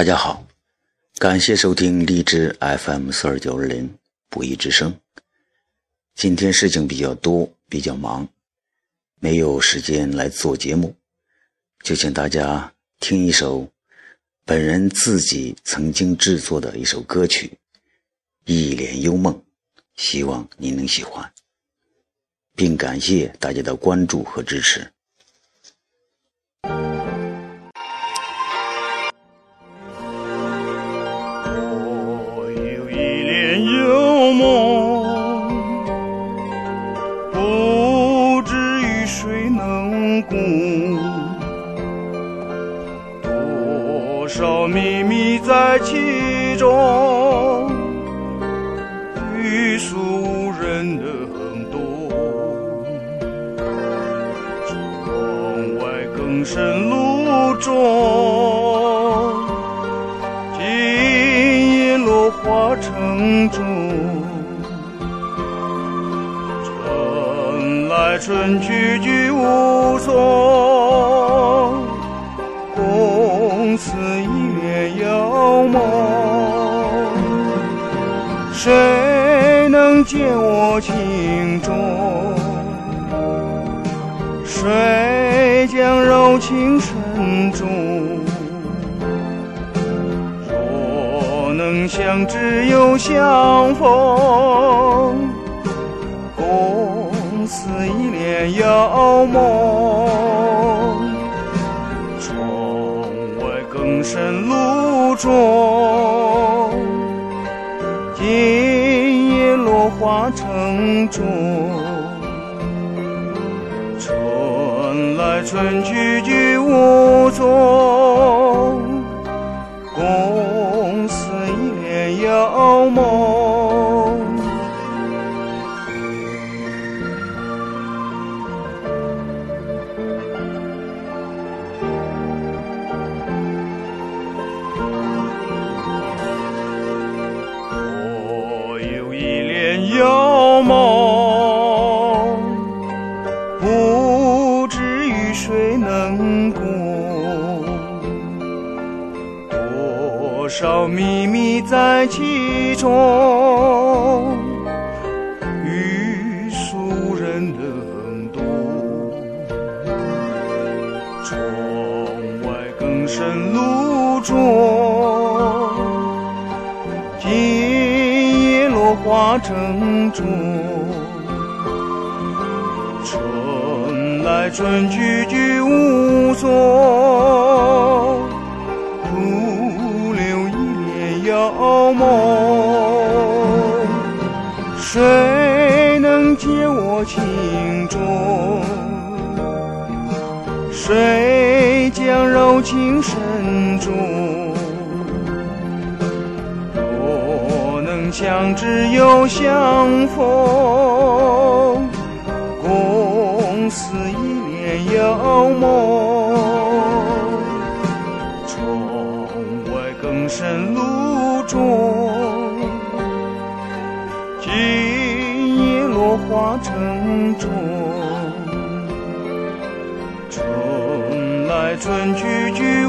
大家好，感谢收听荔枝 FM 四二九二零不义之声。今天事情比较多，比较忙，没有时间来做节目，就请大家听一首本人自己曾经制作的一首歌曲《一帘幽梦》，希望您能喜欢，并感谢大家的关注和支持。少秘密在其中，欲诉无人能懂。窗外更深露重，今夜落花城中。来春去居无踪。共此一帘幽梦，谁能解我情衷？谁将柔情深重？若能相知又相逢，似一帘幽梦。窗外更深露重，今夜落花城中。春来春去俱无踪，共似一帘幽梦。谁能共。多少秘密在其中，欲诉人能懂。窗外更深露重，今夜落花城中。来春去居无踪，徒留一帘幽梦。谁能解我情衷？谁将柔情深重？若能相知又相逢，旧梦。窗外更深露重，今夜落花成种。春来春去居无踪。